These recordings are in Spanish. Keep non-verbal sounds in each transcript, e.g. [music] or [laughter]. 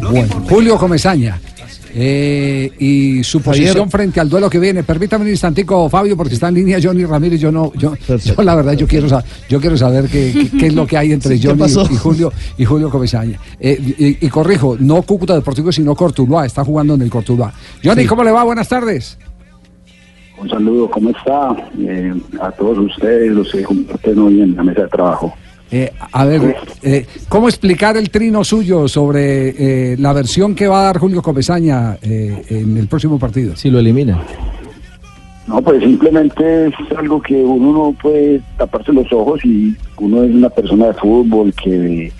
Bueno, Julio Comesaña. eh, y su posición frente al duelo que viene. Permítame un instantico, Fabio, porque está en línea Johnny Ramírez. Yo no, yo, yo la verdad, yo quiero, sa- yo quiero saber qué, qué- qué es lo que hay entre Sí, [laughs] ¿qué Johnny y Julio y Julio Comesaña. Eh, y, y corrijo, no Cúcuta Deportivo, sino Cortuluá. Está jugando en el Cortuluá. Johnny, ¿cómo le va? Buenas tardes. Un saludo, ¿cómo está? Eh, a todos ustedes, los que comparten hoy en la mesa de trabajo. Eh, a ver, eh, ¿cómo explicar el trino suyo sobre eh, la versión que va a dar Julio Comesaña eh, en el próximo partido? Si lo elimina. No, pues simplemente es algo que uno no puede taparse los ojos y uno es una persona de fútbol que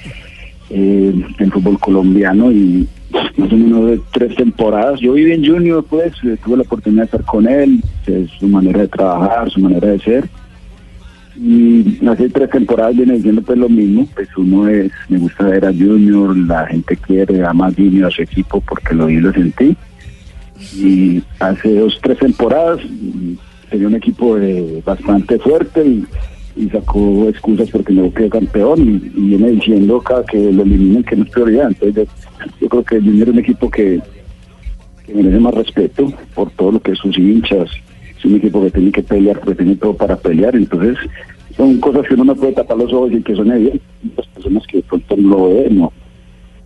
eh, en fútbol colombiano y más o menos de tres temporadas. Yo viví en Junior, pues eh, tuve la oportunidad de estar con él, es su manera de trabajar, su manera de ser. Y hace tres temporadas viene diciendo pues lo mismo, pues uno es, me gusta ver a Junior, la gente quiere, ama a Junior, a su equipo porque lo vi y lo sentí. Y hace dos, tres temporadas mm, tenía un equipo eh, bastante fuerte y, sacó excusas porque no quedó campeón y, viene diciendo cada que lo eliminen que no es prioridad. Entonces yo, creo que Junior es un equipo que, merece más respeto por todo lo que es sus hinchas. Es un equipo que tiene que pelear, que tiene todo para pelear. Entonces son cosas que uno no puede tapar los ojos y que son evidentes. Las personas que de pronto no lo ven, no,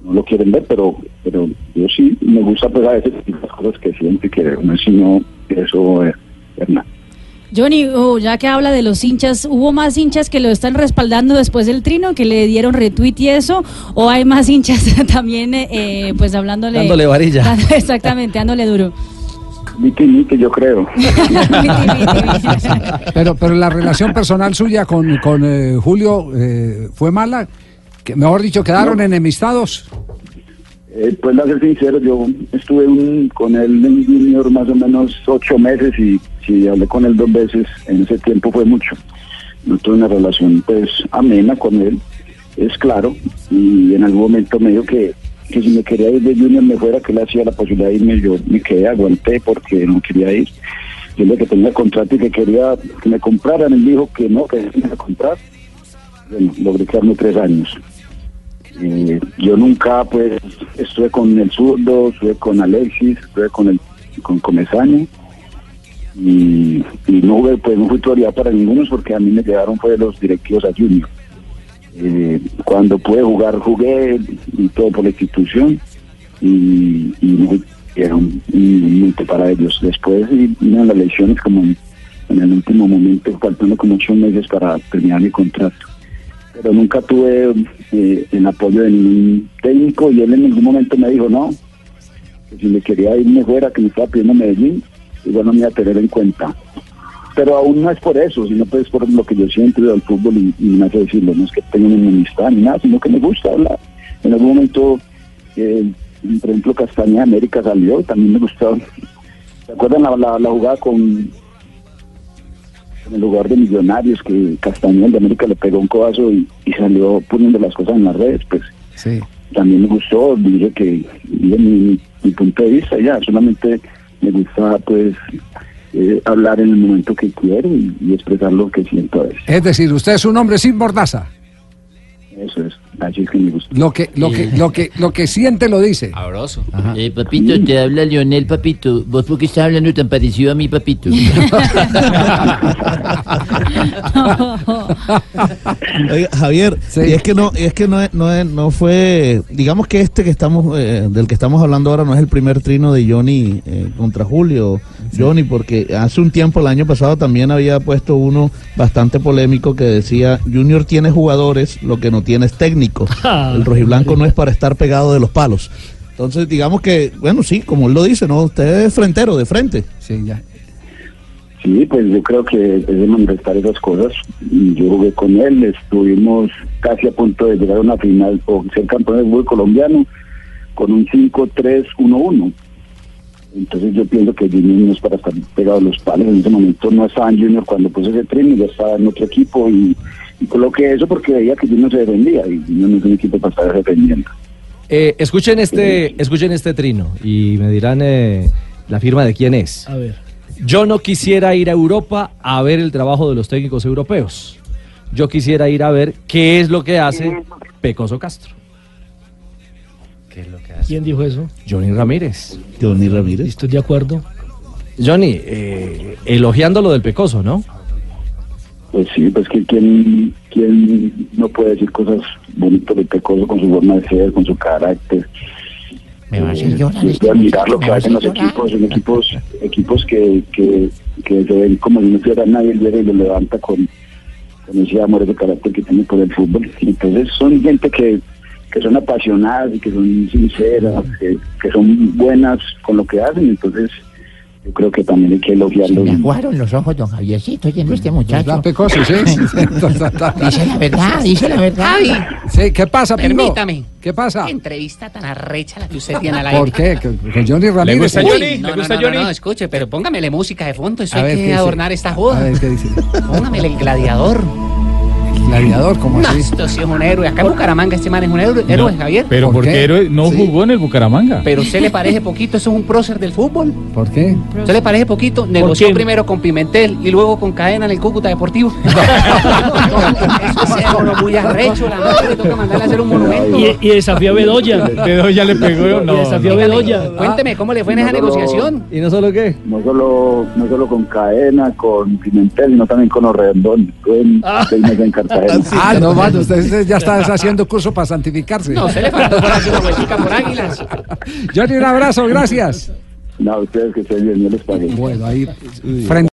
no lo quieren ver, pero pero yo sí me gusta pues a veces las cosas que siento y que uno si no, eso es Hernán. Johnny, oh, ya que habla de los hinchas, ¿hubo más hinchas que lo están respaldando después del trino, que le dieron retweet y eso? ¿O hay más hinchas [laughs] también, eh, eh, pues hablándole... Dándole varilla. [laughs] Exactamente, dándole duro. Miti, miti, yo creo. [laughs] Pero, pero la relación personal suya con, con eh, Julio eh, fue mala. Que, mejor dicho, quedaron enemistados. Eh, pues a ser sincero, yo estuve un- con él en Junior más o menos ocho meses y si hablé con él dos veces en ese tiempo fue mucho. No tuve una relación pues amena con él, es claro, y en algún momento me dijo que, que si me quería ir de Junior me fuera, que él hacía la posibilidad de irme, yo me quedé, aguanté porque no quería ir. Yo le que tenía contrato y que quería que me compraran, él dijo que no, que me iba a comprar. Bueno, logré quedarme tres años. Eh, yo nunca pues estuve con el zurdo, estuve con Alexis, estuve con el con Comesaña y, y no pues no fui prioridad para ninguno porque a mí me llevaron fue los directivos a Junior. Eh, cuando pude jugar jugué y todo por la institución y, era un, un momento para ellos. Después vino las elecciones como en, en el último momento, faltando como ocho meses para terminar mi contrato pero nunca tuve eh, el apoyo de ningún técnico y él en ningún momento me dijo no, que si me quería irme fuera, que me estaba pidiendo Medellín, igual no me iba a tener en cuenta. Pero aún no es por eso, sino pues por lo que yo siento del fútbol y, y me hace decirlo, no es que tenga una enemistad ni nada, sino que me gusta hablar. En algún momento, eh, por ejemplo, Castaña de América salió y también me gustó. ¿Se acuerdan la, la, la jugada con, en el lugar de Millonarios que Castañeda de América le pegó un codazo y, y salió poniendo las cosas en las redes, pues Sí. también me gustó, dije que dije mi, mi- mi punto de vista ya, solamente me gusta pues eh, hablar en el momento que quiero y, y expresar lo que siento a veces. Es decir, usted es un hombre sin mordaza. Eso es, así es que me gusta. Lo que, lo que, lo que, lo que siente lo dice. Sabroso. Eh, papito, te habla Leonel, papito. ¿Vos por qué estás hablando tan parecido a mi papito? [laughs] [laughs] Oiga, Javier, y es que no, y es que no, es- no, es- no fue, digamos que este que estamos, eh, del que estamos hablando ahora no es el primer trino de Johnny eh, contra Julio, Johnny, porque hace un tiempo, el año pasado también había puesto uno bastante polémico que decía, Junior tiene jugadores, lo que no tiene es técnico. [laughs] El rojiblanco no es para estar pegado de los palos. Entonces, digamos que, bueno, sí, como él lo dice, ¿no? Usted es frentero, de frente. Sí, ya. Sí, pues yo creo que es de manifestar esas cosas. Yo jugué con él, estuvimos casi a punto de llegar a una final o ser campeón del fútbol colombiano con un 5-3-1-1. Entonces yo pienso que Junior no es para estar pegado a los palos. En ese momento no estaba en Junior cuando puse ese tren, ya estaba en otro equipo y, y coloqué eso porque veía que Junior se defendía y Junior no es un equipo para estar defendiendo. Eh, escuchen este, escuchen este trino y me dirán eh, la firma de quién es. A ver. Yo no quisiera ir a Europa a ver el trabajo de los técnicos europeos. Yo quisiera ir a ver qué es lo que hace Pecoso Castro. ¿Quién dijo eso? Johnny Ramírez. Johnny Ramírez. Estoy de acuerdo. Johnny, eh, elogiando lo del Pecoso, ¿no? Pues sí, pues que quién, quién no puede decir cosas bonitas de Pecoso con su forma de ser, con su carácter. Me va a hacer llorar este es de admirar lo que hacen los llorar. equipos, son equipos, equipos que, que, que se ven como si no fuera nadie, llega y lo levanta con, con ese amor, ese carácter que tiene por el fútbol. Entonces son gente que, que son apasionadas y que son sinceras, que, que son buenas con lo que hacen, entonces yo creo que también hay que elogiarlos. Me aguaron los ojos, don Javiercito, oyendo este muchacho. ¿Verdad, Pecoso? Sí. [laughs] [laughs] Dice la verdad, dice la verdad. Sí, ¿qué pasa, Pingo? Permítame. ¿Qué pasa? Qué entrevista tan arrecha la que usted tiene al aire. ¿Por qué? ¿Que- ¿Con Johnny Ramírez? gusta Uy, Johnny? No, no, no, no, no, escuche, pero póngamele música de fondo, eso A hay ver, ¿qué que dice? adornar esta A joda. ver, ¿qué dice? Póngamele el gladiador. Gladiador, ¿cómo No, así? esto sí es un héroe. Acá en Bucaramanga este man es un héroe, héroe Javier. Pero ¿Por porque qué? héroe no jugó en el Bucaramanga. Pero usted le parece poquito, eso es un prócer del fútbol. ¿Por qué? ¿Usted le parece poquito? Negoció primero con Pimentel y luego con Cadena en el Cúcuta Deportivo. [laughs] Eso es uno muy arrecho, la madre le toca mandarle a hacer un monumento. Y, y desafió a Bedoya. [laughs] Bedoya le pegó. Y No, desafió a Bedoya. Cuénteme, ¿cómo le fue en esa No, no, no. negociación? ¿Y no solo qué? no solo no solo con Cadena, con Pimentel, sino también con Orredón. Estuve en en Cartagena. Ah, no, mano, usted, [laughs] ya está haciendo curso para santificarse. No, se le faltó por hacer una vueltica por águilas. Johnny, un abrazo, gracias. No, ustedes que estén bien, yo les pagué. Bueno, ahí, frente